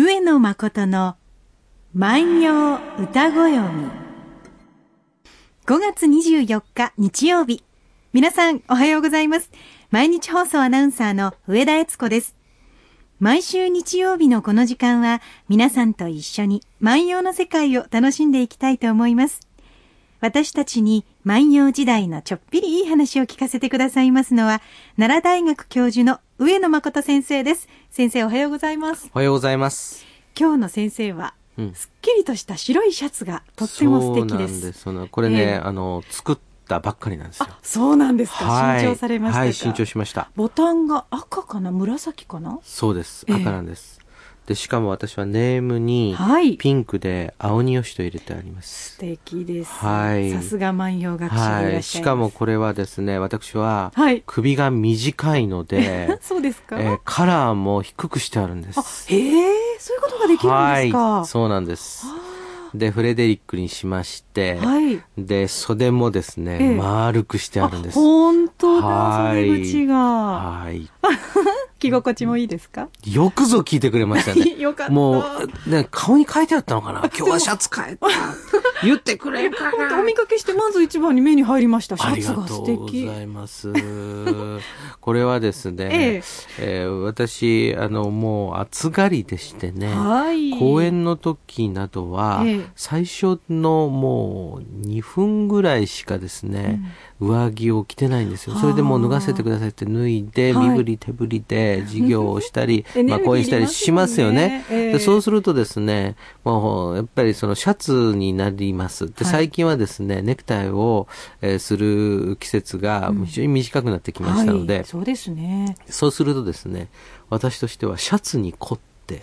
上野誠の万葉歌ご読み。5月24日日曜日。皆さんおはようございます。毎日放送アナウンサーの上田悦子です。毎週日曜日のこの時間は皆さんと一緒に万葉の世界を楽しんでいきたいと思います。私たちに万葉時代のちょっぴりいい話を聞かせてくださいますのは、奈良大学教授の上野誠先生です。先生おはようございます。おはようございます。今日の先生は、うんすっきりとした白いシャツがとっても素敵です。そうなんです。これね、ええあの作ったばっかりなんですよあ。、そうなんですか？はい新調されましたか？はい、新調しました。ボタンが赤かな？紫かな？そうです。ええ赤なんです。で、しかも私はネームにはい。ピンクで青によしと入れてあります。素敵です。はいさすが万葉学者はい。しかもこれはですね、私ははい。首が短いので、そうですか、えーカラーも低くしてあるんです。あ、へえ、そういうことができるんですか？はい。そうなんです。はで、フレデリックにしまして、あはい。で、袖もですね、ええ丸くしてあるんです。本当だ、はい袖口が。はい。着心地もいいですか？よくぞ聞いてくれましたね。よかった。もう、ね、顔に書いてあったのかな？今日はシャツ変えた。言ってくれるかなお見かけしてまず一番に目に入りました。シありがャツが素とうご敵。ざいます。これはですね、ええー私、あの、もう暑がりでしてね、はい。公演の時などは、ええ最初のもう2分ぐらいしかですね、上着を着てないんですよ。それでもう脱がせてくださいって脱いで、はい身振り手振りで授業をしたり まあ講演したりしますよね。でそうするとですね、もうやっぱりそのシャツになります。で、はい最近はですね、ネクタイを、えーする季節が非常に短くなってきましたので、はい、そうですね。そうするとですね、私としてはシャツに凝って。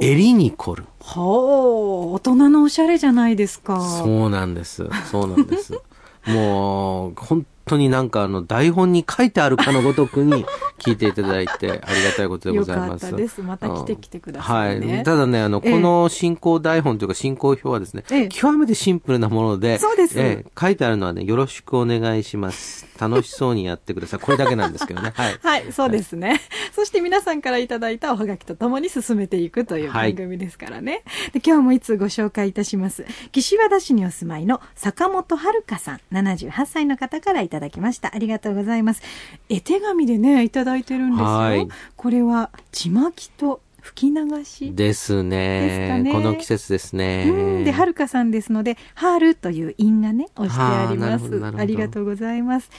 襟に凝る。ほう。大人のおしゃれじゃないですか。そうなんです。そうなんです。もう、本当になんかあの、台本に書いてあるかのごとくに 聞いていただいてありがたいことでございます。よかったですまた来てきてくださいねはい。ただね、あの、ええこの進行台本というか進行表はですね、ええ極めてシンプルなもので、そうですええ書いてあるのはね、よろしくお願いします。楽しそうにやってください。これだけなんですけどね。はい。はい、そうですね。そして皆さんからいただいたおはがきとともに進めていくというはい番組ですからね。で今日もいつご紹介いたします。岸和田市にお住まいの坂本遥さん、78歳の方からいただきました。ありがとうございます。絵手紙でね、いただいてるんですよ。はいこれは、ちまきと吹き流し。ですねねこの季節ですね。うん、で、はるかさんですので、春という韻がね、押してあります。ありがとうございます。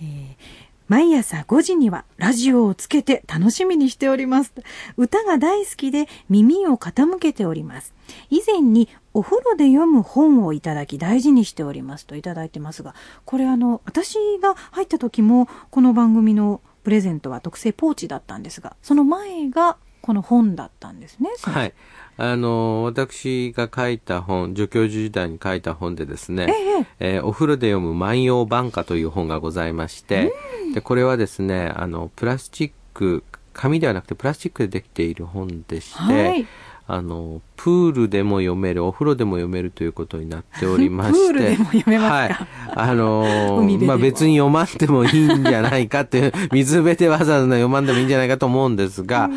えー毎朝5時にはラジオをつけて楽しみにしております。歌が大好きで耳を傾けております。以前にお風呂で読む本をいただき大事にしておりますといただいてますが、これあの、私が入った時もこの番組のプレゼントは特製ポーチだったんですが、その前がこの本だったんですね。はい。あの、私が書いた本、助教授時代に書いた本でですね、えええーお風呂で読む万葉晩歌という本がございまして、で、これはですね、あの、プラスチック、紙ではなくてプラスチックでできている本でして、はいあの、プールでも読める、お風呂でも読めるということになっておりまして。プールでも読めますか？はい。あのまあ、別に読まんでもいいんじゃないかっていう、水辺でわざわざ読まんでもいいんじゃないかと思うんですが、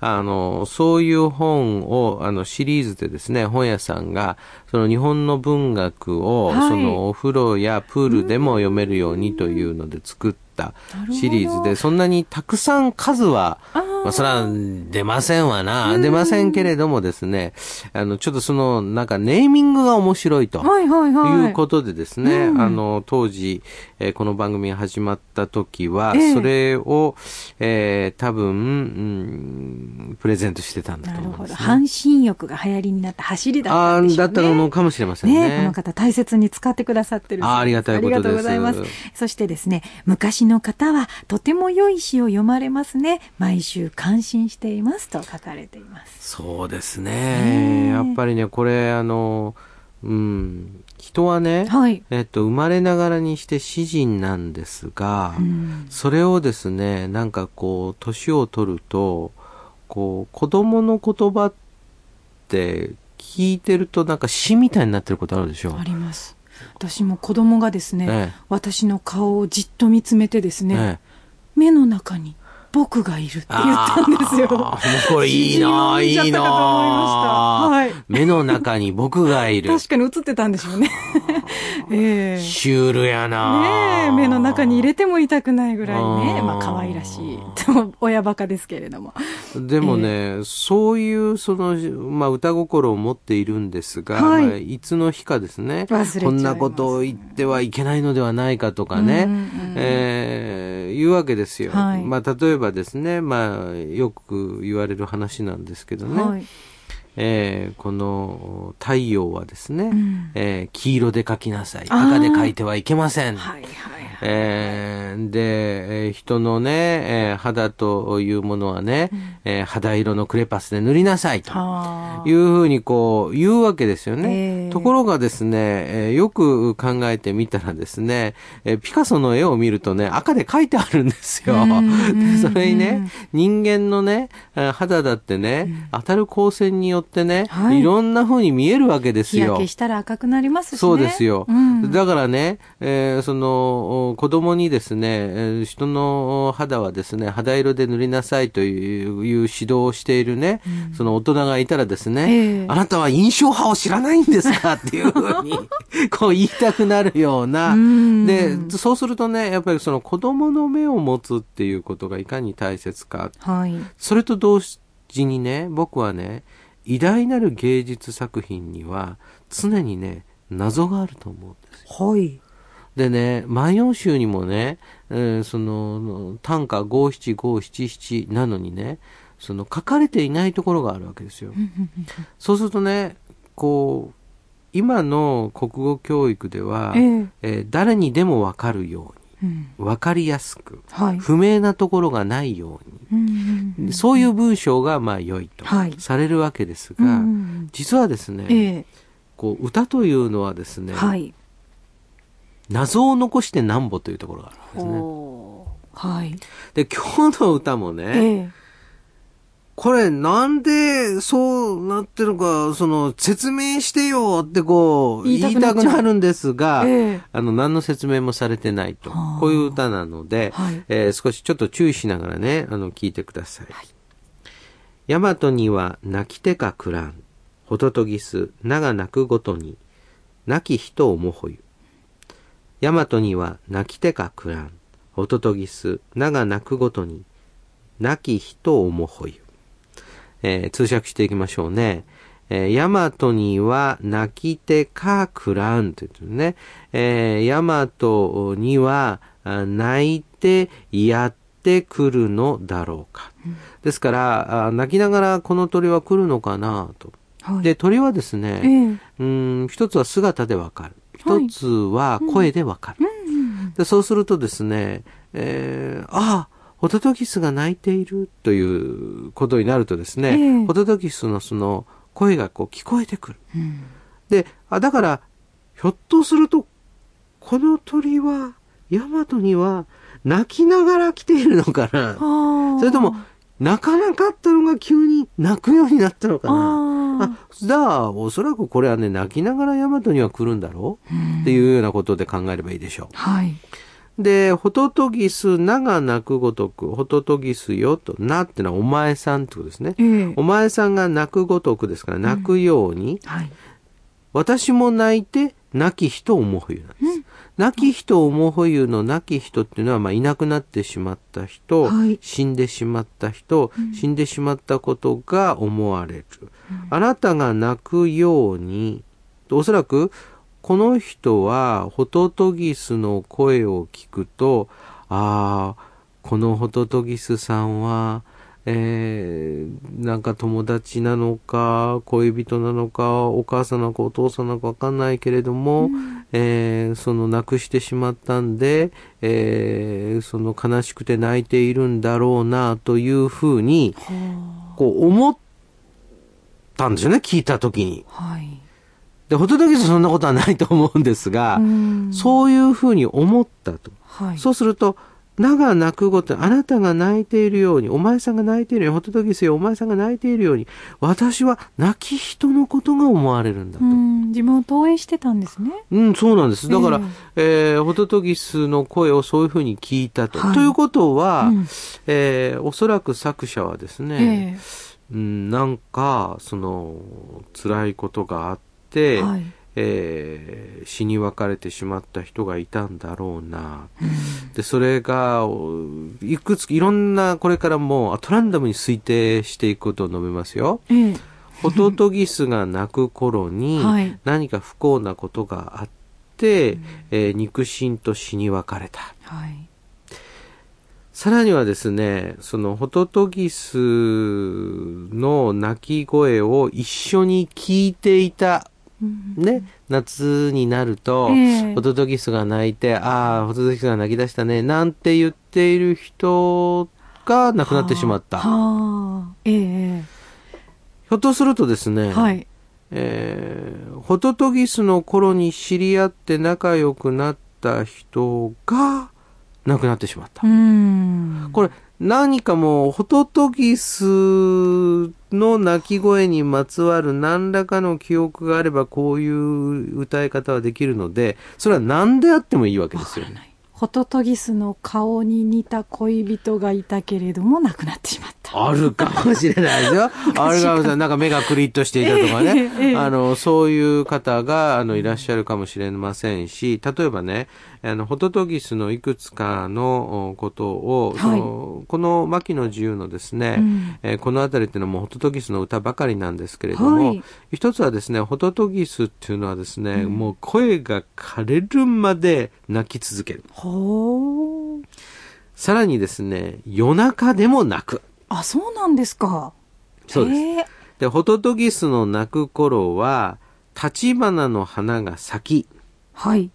あの、そういう本を、あの、シリーズでですね、本屋さんが、その日本の文学を、はいそのお風呂やプールでも読めるようにというので作ったシリーズで、そんなにたくさん数は、まあ、それは出ませんわな。出ませんけれどもですね、あの、ちょっとその、なんかネーミングが面白いと。はいはいはい。いうことでですね、うんあの、当時、えーこの番組が始まった時は、ええそれを、えー多分、うん、プレゼントしてたんだ。と思います、ね。半身浴が流行りになった走りだったあんでしょうね。あだったのかもしれませんね。ねこの方大切に使ってくださってるあありがたいことですありがとうございます。そしてですね、昔の方はとても良い詩を読まれますね。毎週感心していますと書かれています。そうですねやっぱりね、これ、あの、うん、人はね、はい。えっと、生まれながらにして詩人なんですが、うんそれをですね、なんかこう、年を取ると、こう、子供の言葉って聞いてるとなんか詩みたいになってることあるでしょ？あります。私も子供がですね、ええ私の顔をじっと見つめてですね、え目の中に僕がいるって言ったんですよ。もうこれいいないいなはい。目の中に僕がいる。確かに映ってたんでしょうね。ええー、シュールやなね目の中に入れても痛くないぐらいね。まあ可愛らしい。親バカですけれども。でもね、えー、そういうその、まあ歌心を持っているんですが、はい、まあ、いつの日かですね、こんなことを言ってはいけないのではないかとかね、うんうん、えー、言うわけですよ。はい、まあ例えばばですね、まあ、よく言われる話なんですけどね、はい、えー、この太陽はですね、うん、えー、黄色で描きなさい。赤で描いてはいけません。はいはいえー、で、えー、人のね、えー、肌というものはね、うん、えー、肌色のクレパスで塗りなさいというふうにこう言うわけですよね。えー、ところがですね、えー、よく考えてみたらですね、えー、ピカソの絵を見るとね、赤で描いてあるんですよ。で それにね、人間のね、肌だってね、うん、当たる光線によってね、はい、いろんなふうに見えるわけですよ。日焼けしたら赤くなりますしね。そうですよ。うん、だからね、えー、その、子供にですね、人の肌はですね、肌色で塗りなさいという指導をしているね、うん、その大人がいたらですね、えー、あなたは印象派を知らないんですかっていうふうに、こう言いたくなるような、で、そうするとね、やっぱりその子供の目を持つっていうことがいかに大切か。はい、それと同時にね、僕はね、偉大なる芸術作品には常にね、謎があると思うんですよ。はい。でね、万葉集にもね、えー、その、短歌五七五七七なのにね、その書かれていないところがあるわけですよ。そうするとね、こう、今の国語教育では、えー、えー、誰にでもわかるように、わ、うん、かりやすく、はい、不明なところがないように、そういう文章がまあ良いとされるわけですが、はい、実はですね、えー、こう歌というのはですね、はい、謎を残してなんぼというところがあるんですね。はい。で、今日の歌もね、ええ、これなんでそうなってるか、その説明してよってこう言いたくなるんですが、え、あの何の説明もされてないと。こういう歌なので、はい、えー、少しちょっと注意しながらね、あの聞いてください。はい、大和には泣き手かくらん、ホトトギス、名が泣くごとに、亡き人をもほゆ。大和には泣き手かくらん、ホトトギス、名が泣くごとに、亡き人をもほゆ。えー、通訳していきましょうね。えー、大和には泣き手かくらんというね。えー、大和には泣いてやってくるのだろうか。うん、ですから、泣きながらこの鳥は来るのかなと。はい、で、鳥はですね、えー、うん一つは姿でわかる。一つは声でわかる、で。そうするとですね、えー、ああ、ホトトギスが鳴いているということになるとですね、えー、ホトトギスのその声がこう聞こえてくる。うん、で、あ、だから、ひょっとすると、この鳥は、ヤマトには泣きながら来ているのかな。それとも、泣かなかったのが急に泣くようになったのかなあ、だから、おそらくこれはね、泣きながらヤマトには来るんだろうっていうようなことで考えればいいでしょう。はい。で、ホトトギス、なが泣くごとく、ホトトギスよと、なってのはお前さんってことですね。えー、お前さんが泣くごとくですから、泣くように、うんはい、私も泣いて、亡き人を思うなんです。うん亡き人を思うゆの亡き人っていうのは、まあ、いなくなってしまった人、はい、死んでしまった人、うん、死んでしまったことが思われる。うん、あなたが泣くように、おそらく、この人は、ホトトギスの声を聞くと、ああ、このホトトギスさんは、えー、なんか友達なのか、恋人なのか、お母さんなのかお父さんなのかわかんないけれども、うん、えー、その亡くしてしまったんで、えー、その悲しくて泣いているんだろうな、というふうに、こう思ったんですよね、聞いたときに。はい。で、ほとんどそんなことはないと思うんですが、うそういうふうに思ったと。はい、そうすると、名が泣くごとに、あなたが泣いているように、お前さんが泣いているように、ホトトギスよ、お前さんが泣いているように、私は泣き人のことが思われるんだと。自分を投影してたんですね。うん、そうなんです。だから、ええーホトトギスの声をそういうふうに聞いたと。はいということは、うんえーおそらく作者はですね、えうん、なんか、その、辛いことがあっえて、はい。えー死に別れてしまった人がいたんだろうな。で、それが、おいくつ、いろんな、これからもう、アトランダムに推定していくことを述べますよ。ええホトトギスが泣く頃にはい、何か不幸なことがあって、えー肉親と死に別れた。はい。さらにはですね、そのホトトギスの鳴き声を一緒に聞いていた、うんね、夏になると、ええホトトギスが鳴いて、ああ、ホトトギスが鳴き出したね、なんて言っている人が亡くなってしまった。ひょっとするとですね、はい。えーホトトギスの頃に知り合って仲良くなった人が亡くなってしまった。うん。これ何かもうホトトギスの鳴き声にまつわる何らかの記憶があればこういう歌い方はできるので、それは何であってもいいわけですよね。ホトトギスの顔に似た恋人がいたけれども亡くなってしまった。あるかもしれないですよ。あるかもしれない。なんか目がクリッとしていたとかね。ええええあの、そういう方が、あの、いらっしゃるかもしれませんし、例えばね、あの、ホトトギスのいくつかのおことを、はいそのこの牧野自由のですね、うんえーこのあたりっていうのはもうホトトギスの歌ばかりなんですけれども、はい一つはですね、ホトトギスっていうのはですね、もう声が枯れるまで泣き続ける。さらにですね、夜中でも泣く。あ、そうなんですか。そうです。で、ホトトギスの鳴く頃は、立花の花が咲き、はい。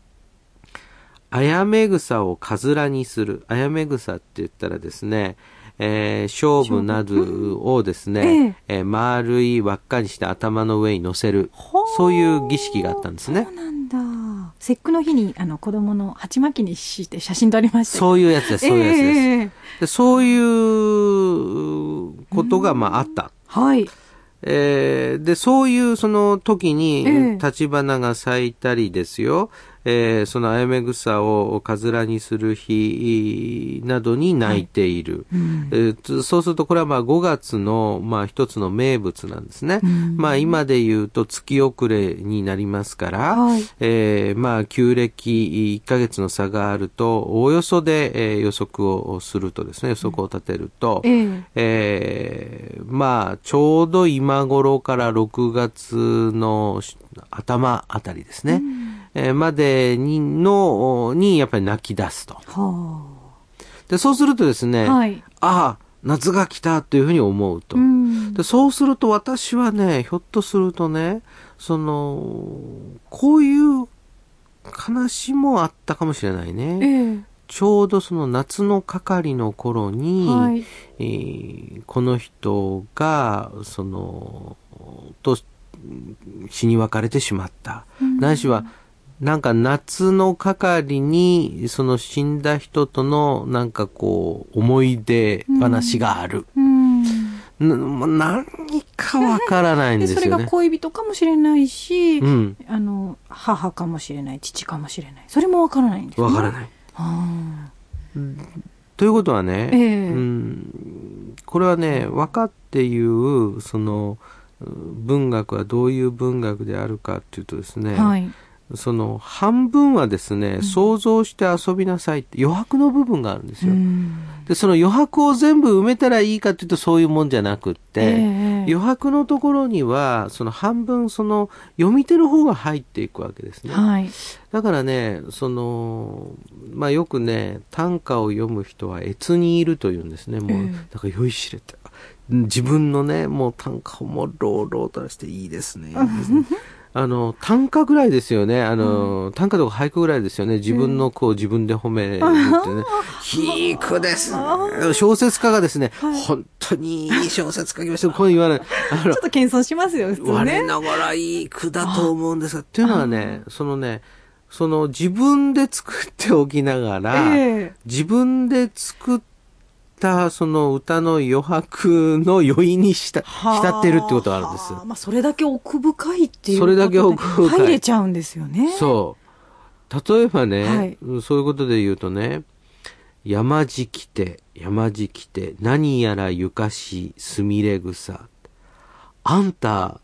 あやめ草をかずらにする。あやめ草って言ったらですね、えー勝負などをですね、えー丸い輪っかにして頭の上に乗せる。そういう儀式があったんですねそう。なんだ。節句の日に、あの、子供の鉢巻きにして写真撮りましたそういうやつです、そういうやつです。ええでそういうことが、まあ、あった。はい。えーで、そういうその時にええ、立花が咲いたりですよ、えーそのあやめ草をかずらにする日などに泣いている。うん。えーつそうすると、これはまあ5月の、まあ一つの名物なんですね。うん。まあ今で言うと月遅れになりますから、はい。えーまあ旧暦1ヶ月の差があると、おおよそで、えー予測をするとですね、予測を立てると、ええ。えーまあ、ちょうど今頃から6月の頭あたりですね、えーまでに、の、に、やっぱり泣き出すと。はで、そうするとですあ。ね、はい。ああ、夏が来たというふうに思うと。うんでそうすると私はね、ひょっとするとね、その、こういう話もあったかもしれないね。ええちょうどその夏の係の頃に、はいえーこの人が、その、と、死に別れてしまった。ないしは、なんか夏の係に、その死んだ人との、なんかこう、思い出話がある。うん。なま何かわからないんで、それがですよね。恋人かもしれないし、うん。あの、母かもしれない、父かもしれない。それもわからないんです。わからない。はということはね、ええうん、これはね、分かっていう、その、文学はどういう文学であるかっていうとですね、あはい。その半分はですね、想像して遊びなさいって余白の部分があるんですよ。うんで、その余白を全部埋めたらいいかっていうとそういうもんじゃなくって、ええ余白のところには、その半分その読み手の方が入っていくわけですね。はい。だからね、その、まあよくね、短歌を読む人は越にいるというんですね。もう、ええなんか酔いしれて。自分のね、もう短歌をもう朗々としていいですね。いいですね あの、短歌ぐらいですよね。あの、短歌とか俳句ぐらいですよね。自分の句を自分で褒めるってね。いい句ですね。小説家がですね、本当にいい小説書きました。こう言わない。ちょっと謙遜しますよ、普通我ね。ながらいい句だと思うんですが、っていうのはね、そのね、その自分で作っておきながら、ええ自分で作ったその歌の余白の余韻にした浸ってるってことがあるんです。まあ、それだけ奥深いっていうそれだけ奥深い入れちゃうんですよね。そう。例えばね、はいそういうことで言うとね、山地来て、山地来て、何やらゆかし、すみれ草。あんた、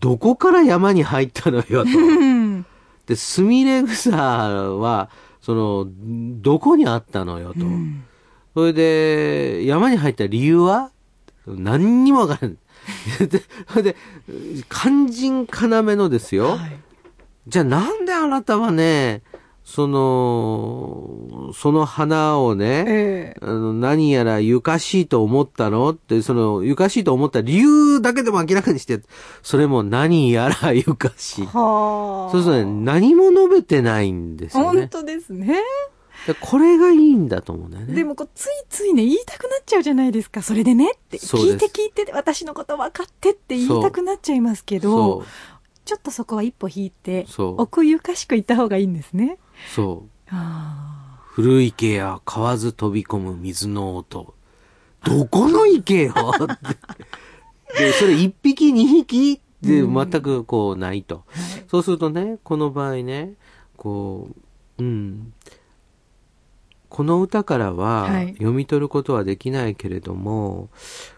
どこから山に入ったのよと。うん。で、すみれ草は、その、どこにあったのよと。うんそれで、山に入った理由は？何にもわからない。で、それで、肝心要のですよ。はいじゃあなんであなたはね、その、その花をね、ええあの何やらゆかしいと思ったの？って、その、ゆかしいと思った理由だけでも明らかにして、それも何やらゆかしい。はあ。そうするとね、何も述べてないんですよね。本当ですね。でこれがいいんだと思うんだよね。でもこう、ついついね、言いたくなっちゃうじゃないですか。それでねって。聞いて聞いて、私のこと分かってって言いたくなっちゃいますけど、ちょっとそこは一歩引いて、奥ゆかしく言った方がいいんですね。そう。あ古い池や買わず飛び込む水の音。どこの池よって で、それ一匹二匹で全くこうないと。あ。はい。そうするとね、この場合ね、こう、うん。この歌からははい。読み取ることはできないけれども、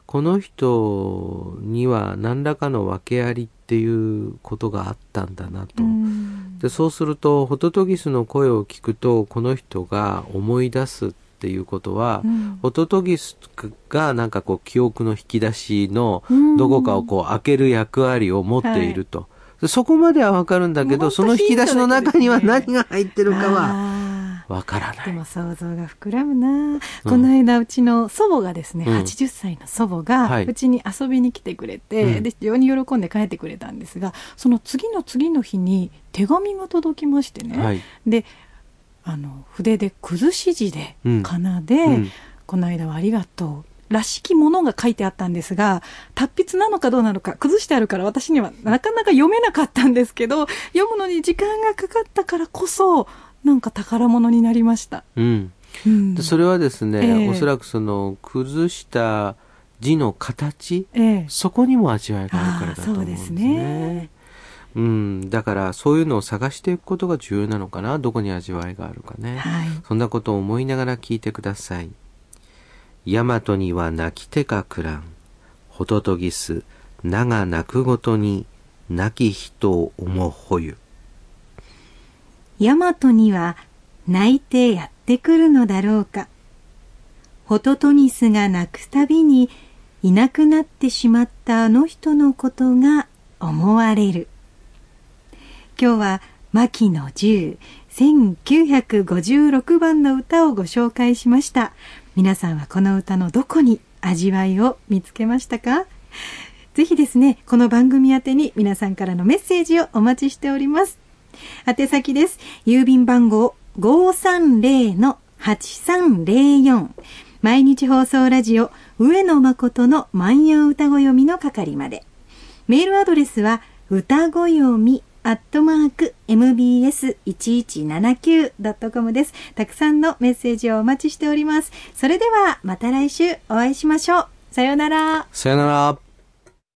この人には何らかの訳ありっていうことがあったんだなと。うん。でそうするとホトトギスの声を聞くとこの人が思い出すっていうことは、うん。ホトトギスがなんかこう記憶の引き出しのうんどこかをこう開ける役割を持っていると、でそこまではわかるんだけどその引き出しの中には何が入ってるかはわからない。でも想像が膨らむな、この間うちの祖母がですね、うん。80歳の祖母がはい。うちに遊びに来てくれて、うん。で非常に喜んで帰ってくれたんですがその次の次の日に手紙が届きましてね、はい。であの筆で崩し字で、うん。かなで、うん。この間はありがとうらしきものが書いてあったんですが達筆なのかどうなのか崩してあるから私にはなかなか読めなかったんですけど読むのに時間がかかったからこそなんか宝物になりました。うんうんでそれはですね、ええおそらくその崩した字の形ええそこにも味わいがあるからだと思うんですあーそうですねね。うん、だからそういうのを探していくことが重要なのかな。どこに味わいがあるかね。はい。そんなことを思いながら聞いてください。大和には泣き手かくらん。ホトトギス、名が泣くごとに、泣き人を思ほゆ。ヤマトには泣いてやってくるのだろうか。ホトトギスが泣くたびにいなくなってしまったあの人のことが思われる。今日は牧野十1956番の歌をご紹介しました。皆さんはこの歌のどこに味わいを見つけましたか？ぜひですね、この番組宛てに皆さんからのメッセージをお待ちしております。宛先です。郵便番号530-8304毎日放送ラジオ上野誠の万葉歌ご読みの係まで。メールアドレスは歌ご読みアットマーク mbs1179.com です。たくさんのメッセージをお待ちしております。それではまた来週お会いしましょう。さようなら。さようなら。